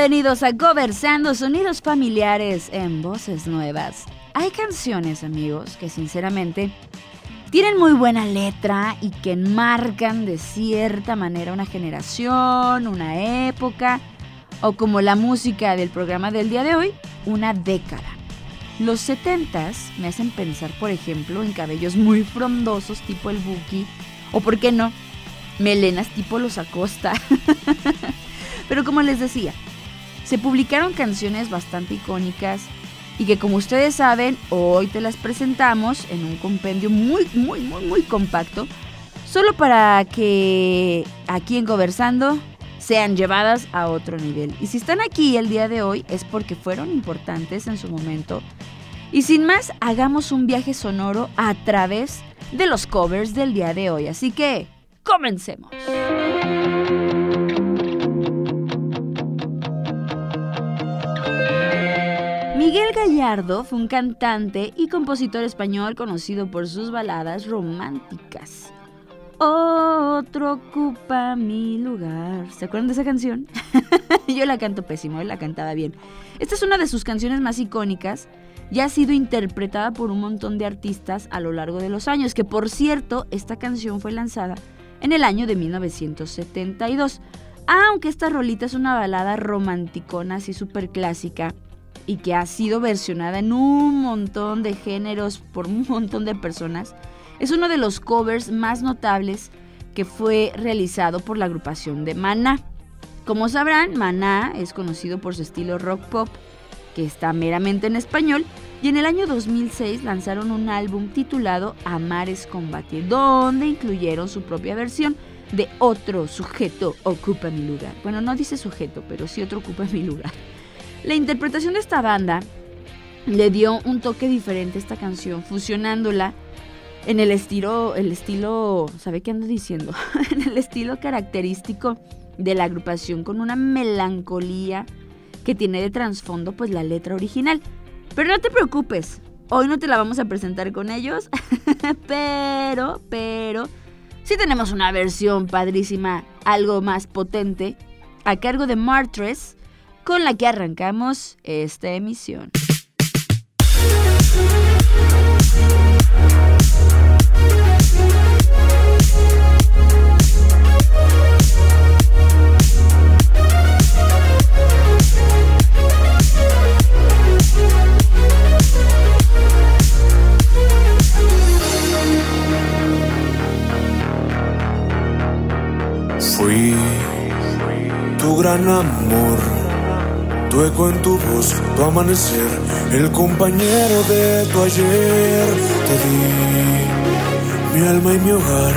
Bienvenidos a Conversando Sonidos Familiares en Voces Nuevas. Hay canciones, amigos, que sinceramente tienen muy buena letra y que marcan de cierta manera una generación, una época, o como la música del programa del día de hoy, una década. Los 70s me hacen pensar, por ejemplo, en cabellos muy frondosos tipo el Buki, o por qué no, melenas tipo los Acosta. Pero como les decía, se publicaron canciones bastante icónicas y que como ustedes saben, hoy te las presentamos en un compendio muy, muy, muy, muy compacto, solo para que aquí en Conversando sean llevadas a otro nivel. Y si están aquí el día de hoy es porque fueron importantes en su momento. Y sin más, hagamos un viaje sonoro a través de los covers del día de hoy. Así que, comencemos. Miguel Gallardo fue un cantante y compositor español conocido por sus baladas románticas. Otro ocupa mi lugar. ¿Se acuerdan de esa canción? Yo la canto pésimo, él la cantaba bien. Esta es una de sus canciones más icónicas y ha sido interpretada por un montón de artistas a lo largo de los años, que por cierto, esta canción fue lanzada en el año de 1972. Aunque esta rolita es una balada romanticona así súper clásica y que ha sido versionada en un montón de géneros por un montón de personas, es uno de los covers más notables que fue realizado por la agrupación de Maná. Como sabrán, Maná es conocido por su estilo rock pop, que está meramente en español, y en el año 2006 lanzaron un álbum titulado Amares Combatir, donde incluyeron su propia versión de Otro sujeto ocupa mi lugar. Bueno, no dice sujeto, pero sí otro ocupa mi lugar. La interpretación de esta banda le dio un toque diferente a esta canción, fusionándola en el estilo, el estilo, ¿sabe qué ando diciendo? en el estilo característico de la agrupación con una melancolía que tiene de trasfondo pues la letra original. Pero no te preocupes, hoy no te la vamos a presentar con ellos, pero, pero, sí tenemos una versión padrísima, algo más potente, a cargo de Martres, con la que arrancamos esta emisión. Fui tu gran amor, tu eco en tu voz, tu amanecer, el compañero de tu ayer. Te di mi alma y mi hogar,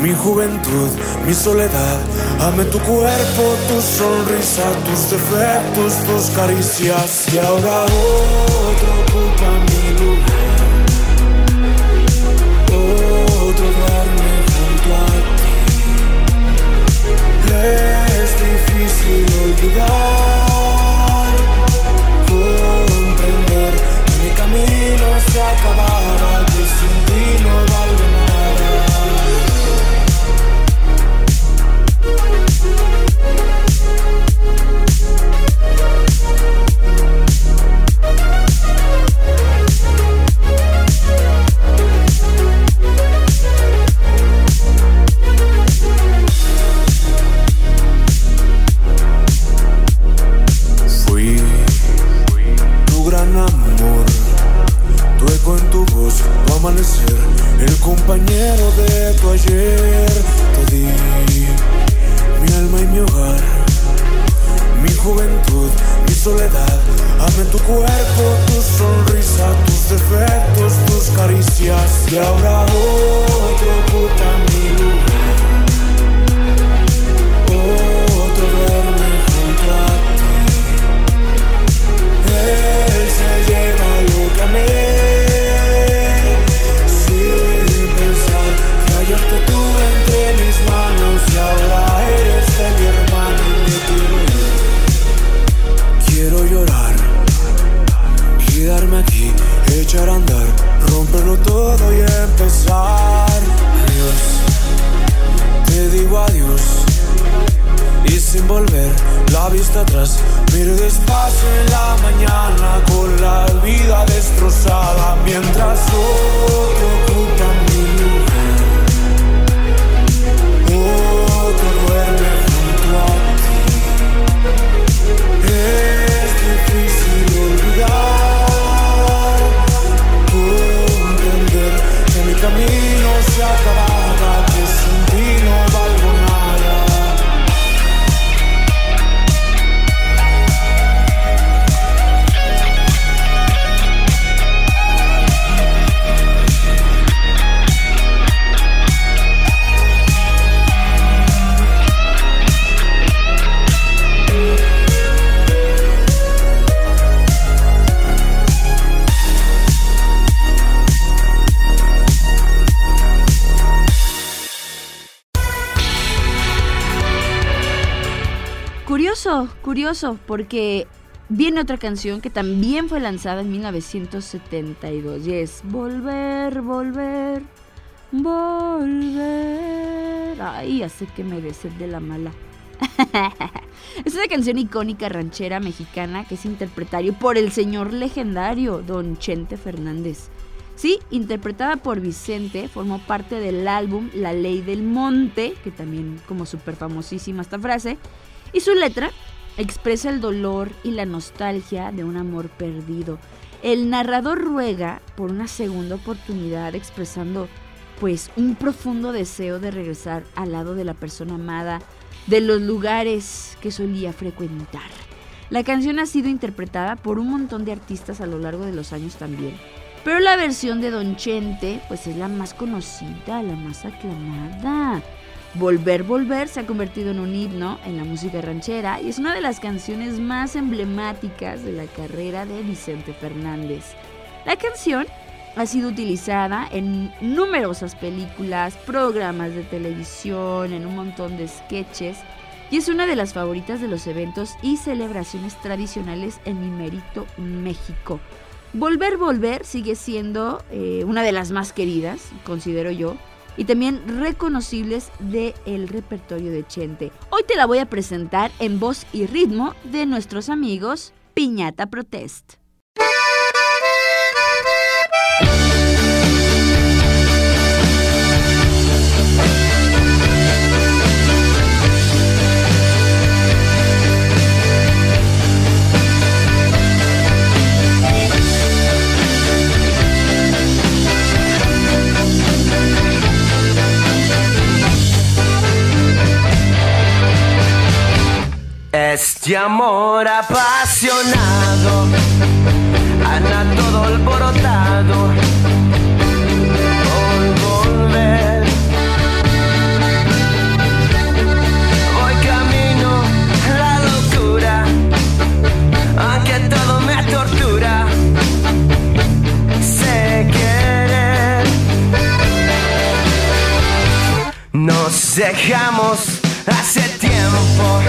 mi juventud, mi soledad. Amé tu cuerpo, tu sonrisa, tus defectos, tus caricias. Y ahora otro ocupa mi lugar, otro duerme junto a ti. Difícil olvidar, comprender que mi camino se acabara, que sin ti no Porque viene otra canción que también fue lanzada en 1972 y es Volver, volver, volver. Ay, hace que me sed de la mala. es una canción icónica ranchera mexicana que es interpretario por el señor legendario Don Chente Fernández. Sí, interpretada por Vicente, formó parte del álbum La Ley del Monte, que también como súper famosísima esta frase, y su letra expresa el dolor y la nostalgia de un amor perdido. El narrador ruega por una segunda oportunidad expresando pues un profundo deseo de regresar al lado de la persona amada, de los lugares que solía frecuentar. La canción ha sido interpretada por un montón de artistas a lo largo de los años también. Pero la versión de Don Chente pues es la más conocida, la más aclamada. Volver, Volver se ha convertido en un himno en la música ranchera y es una de las canciones más emblemáticas de la carrera de Vicente Fernández. La canción ha sido utilizada en numerosas películas, programas de televisión, en un montón de sketches y es una de las favoritas de los eventos y celebraciones tradicionales en mi mérito México. Volver, Volver sigue siendo eh, una de las más queridas, considero yo, y también reconocibles del repertorio de Chente. Hoy te la voy a presentar en voz y ritmo de nuestros amigos Piñata Protest. Este amor apasionado anda todo alborotado por volver. Voy camino la locura, aunque todo me tortura. Sé querer. Nos dejamos hace tiempo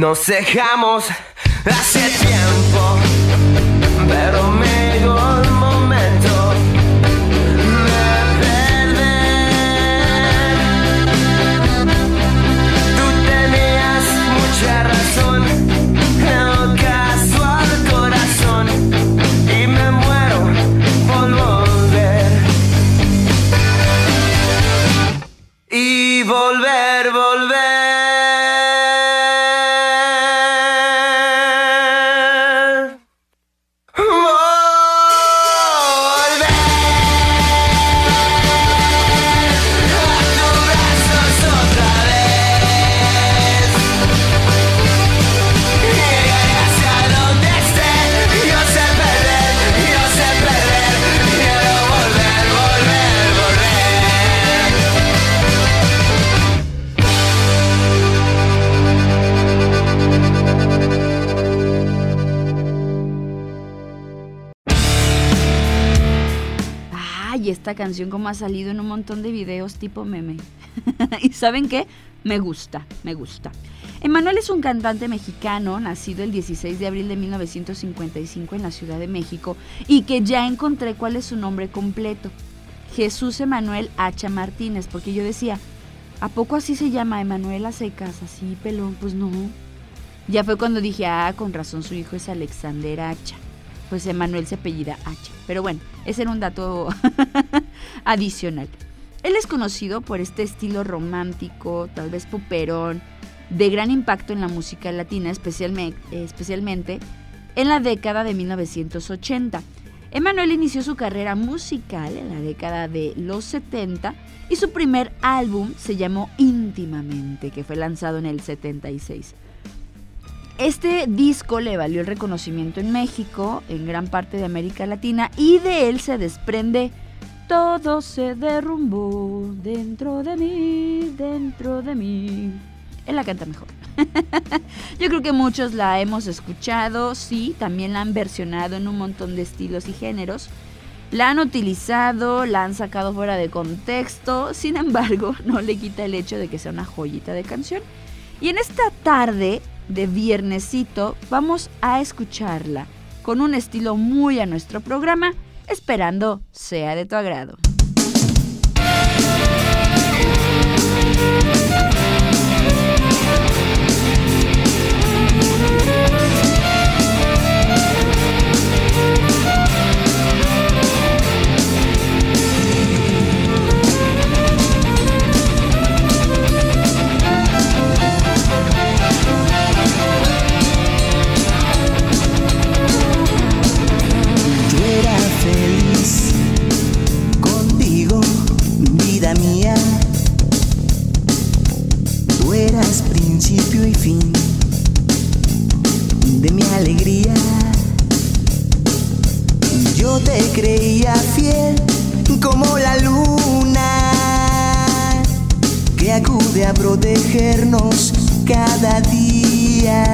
Nos dejamos. Hace tiempo, esta canción como ha salido en un montón de videos tipo meme. y saben qué? Me gusta, me gusta. Emanuel es un cantante mexicano nacido el 16 de abril de 1955 en la Ciudad de México y que ya encontré cuál es su nombre completo. Jesús Emanuel Hacha Martínez, porque yo decía, ¿a poco así se llama Emanuel a secas, así pelón? Pues no. Ya fue cuando dije, ah, con razón su hijo es Alexander Hacha. Pues Emanuel se apellida Hacha. Pero bueno, ese era un dato adicional. Él es conocido por este estilo romántico, tal vez poperón, de gran impacto en la música latina, especialmente, especialmente en la década de 1980. Emanuel inició su carrera musical en la década de los 70 y su primer álbum se llamó Íntimamente, que fue lanzado en el 76. Este disco le valió el reconocimiento en México, en gran parte de América Latina, y de él se desprende Todo se derrumbó dentro de mí, dentro de mí. Él la canta mejor. Yo creo que muchos la hemos escuchado, sí, también la han versionado en un montón de estilos y géneros. La han utilizado, la han sacado fuera de contexto, sin embargo, no le quita el hecho de que sea una joyita de canción. Y en esta tarde de viernesito vamos a escucharla con un estilo muy a nuestro programa, esperando sea de tu agrado. principio y fin de mi alegría. Yo te creía fiel como la luna que acude a protegernos cada día.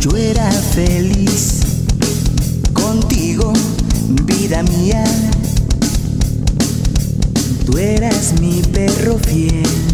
Yo era feliz contigo, vida mía. Tú eras mi perro fiel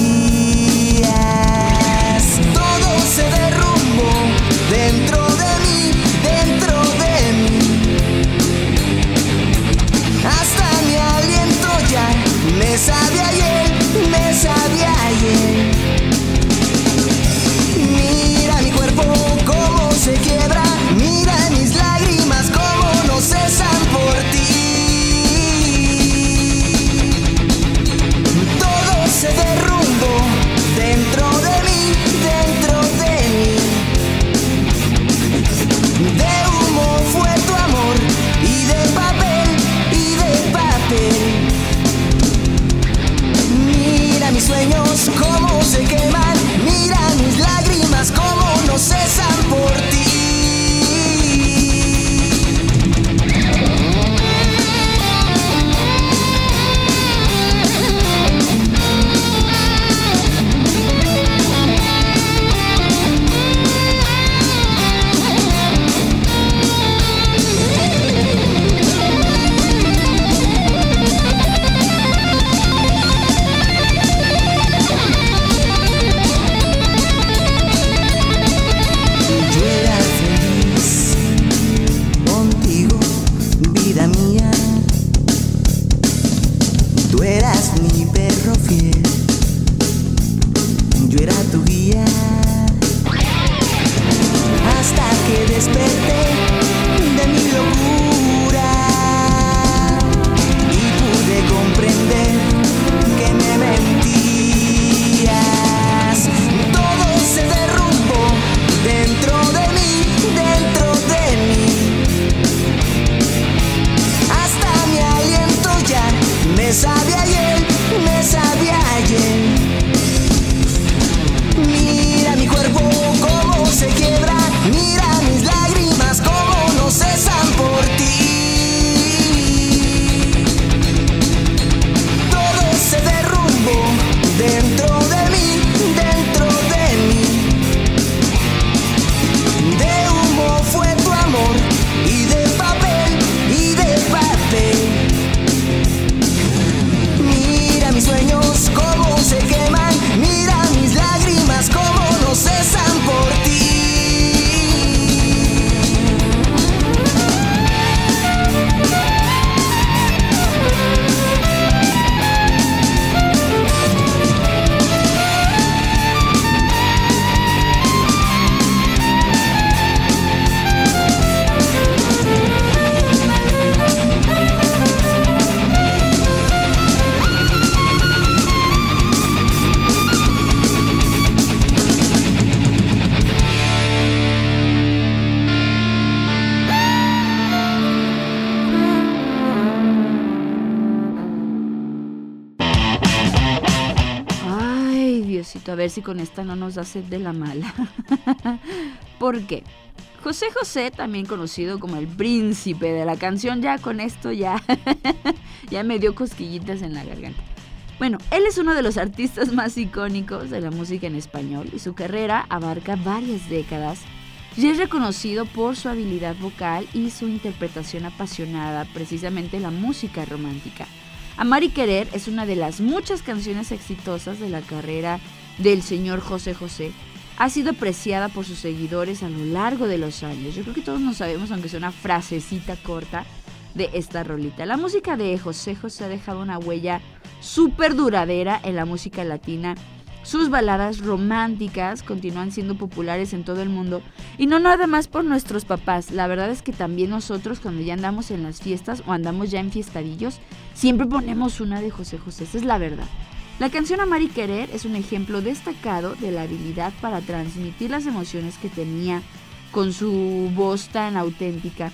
ver si con esta no nos da sed de la mala. ¿Por qué? José José, también conocido como el príncipe de la canción, ya con esto ya, ya me dio cosquillitas en la garganta. Bueno, él es uno de los artistas más icónicos de la música en español y su carrera abarca varias décadas y es reconocido por su habilidad vocal y su interpretación apasionada, precisamente la música romántica. Amar y Querer es una de las muchas canciones exitosas de la carrera del señor José José. Ha sido apreciada por sus seguidores a lo largo de los años. Yo creo que todos nos sabemos, aunque sea una frasecita corta, de esta rolita. La música de José José ha dejado una huella súper duradera en la música latina sus baladas románticas continúan siendo populares en todo el mundo y no nada más por nuestros papás. La verdad es que también nosotros cuando ya andamos en las fiestas o andamos ya en fiestadillos, siempre ponemos una de José José. Esa es la verdad. La canción Amar y Querer es un ejemplo destacado de la habilidad para transmitir las emociones que tenía con su voz tan auténtica.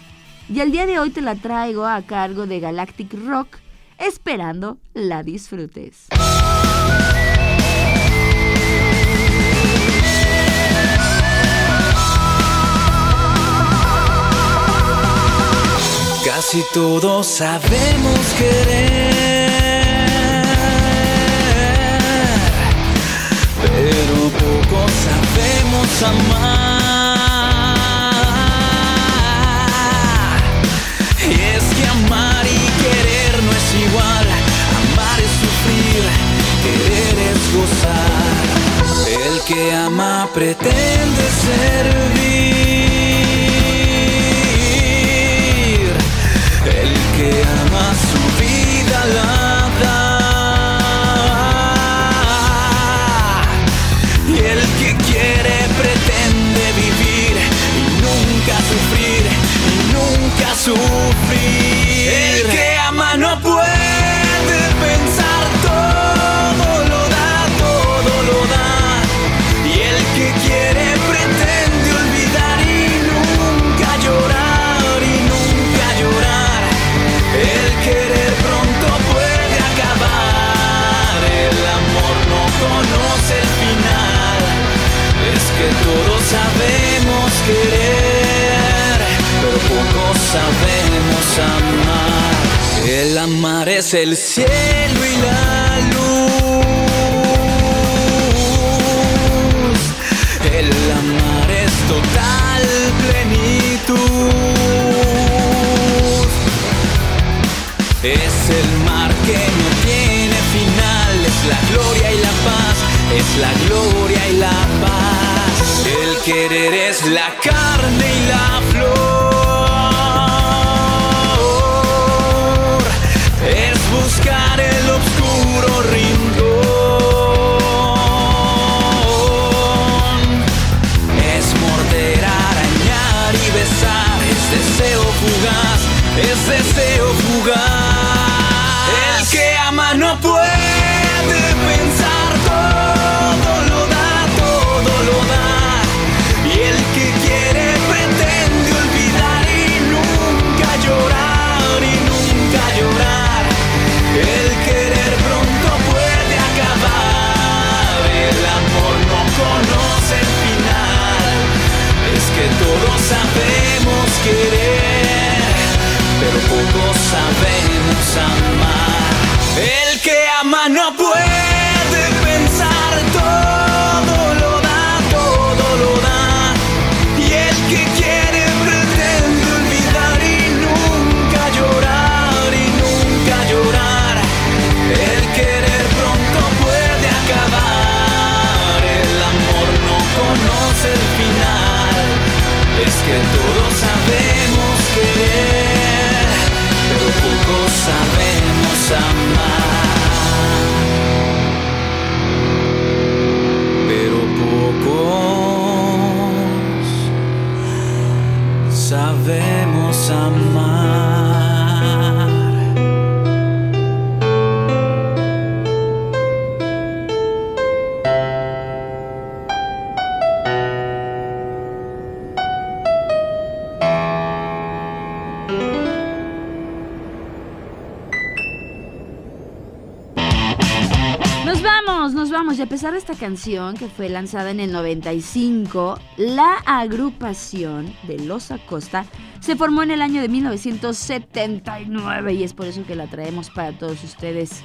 Y al día de hoy te la traigo a cargo de Galactic Rock, esperando la disfrutes. Casi todos sabemos querer, sabemos amar. Y es que amar y querer no es igual, amar es sufrir, querer es gozar. El que ama pretende servir. El que ama es el cielo y la luz. El amar es total plenitud. Es el mar que no tiene final, es la gloria y la paz, es la gloria y la paz. El querer es la carne y la flor, conoce el final. Es que todos sabemos querer, pero pocos sabemos amar. El que ama no puede el final. Es que todos pesar de esta canción que fue lanzada en el 95, la agrupación de Los Acosta se formó en el año de 1979 y es por eso que la traemos para todos ustedes.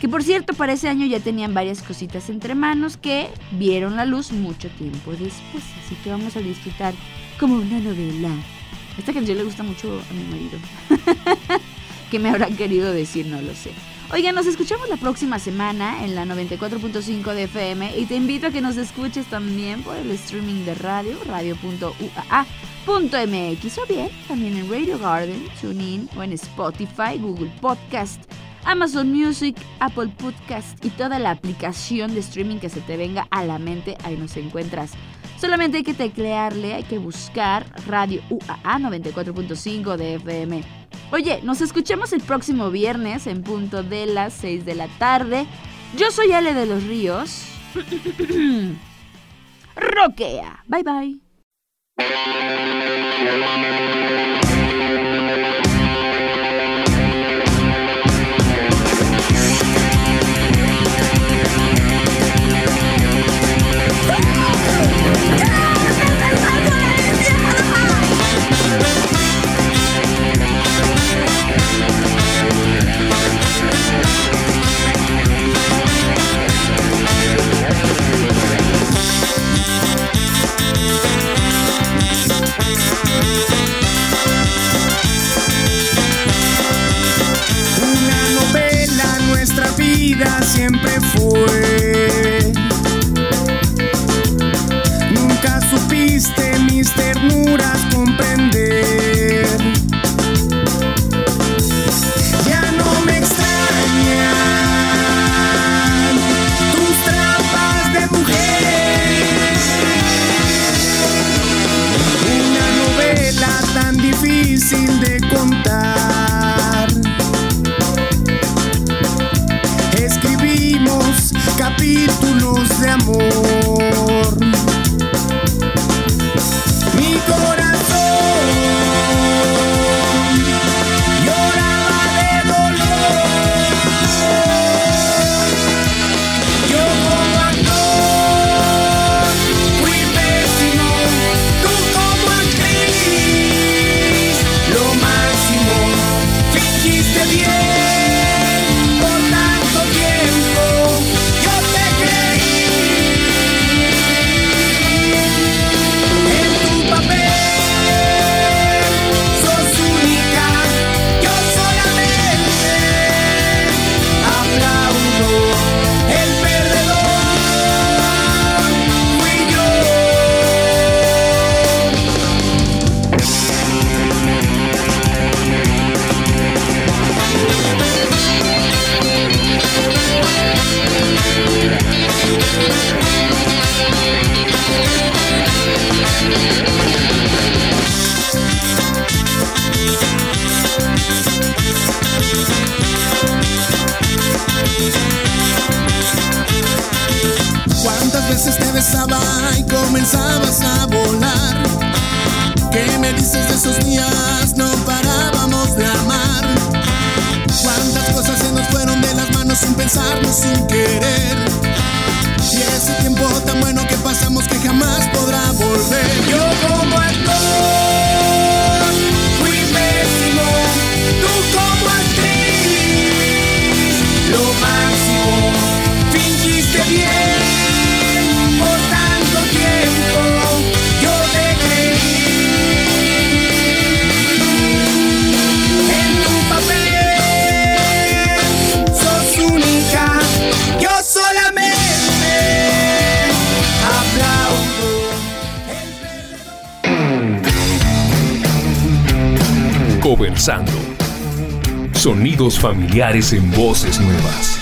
Que por cierto, para ese año ya tenían varias cositas entre manos que vieron la luz mucho tiempo después. Así que vamos a disfrutar como una novela. Esta canción le gusta mucho a mi marido. ¿Qué me habrán querido decir? No lo sé. Oigan, nos escuchamos la próxima semana en la 94.5 de FM y te invito a que nos escuches también por el streaming de radio, radio.uaa.mx o bien también en Radio Garden, TuneIn o en Spotify, Google Podcast, Amazon Music, Apple Podcast y toda la aplicación de streaming que se te venga a la mente, ahí nos encuentras. Solamente hay que teclearle, hay que buscar Radio UAA 94.5 de FM. Oye, nos escuchamos el próximo viernes en punto de las 6 de la tarde. Yo soy Ale de los Ríos. Roquea. Bye bye. Difícil de Sonidos familiares en voces nuevas.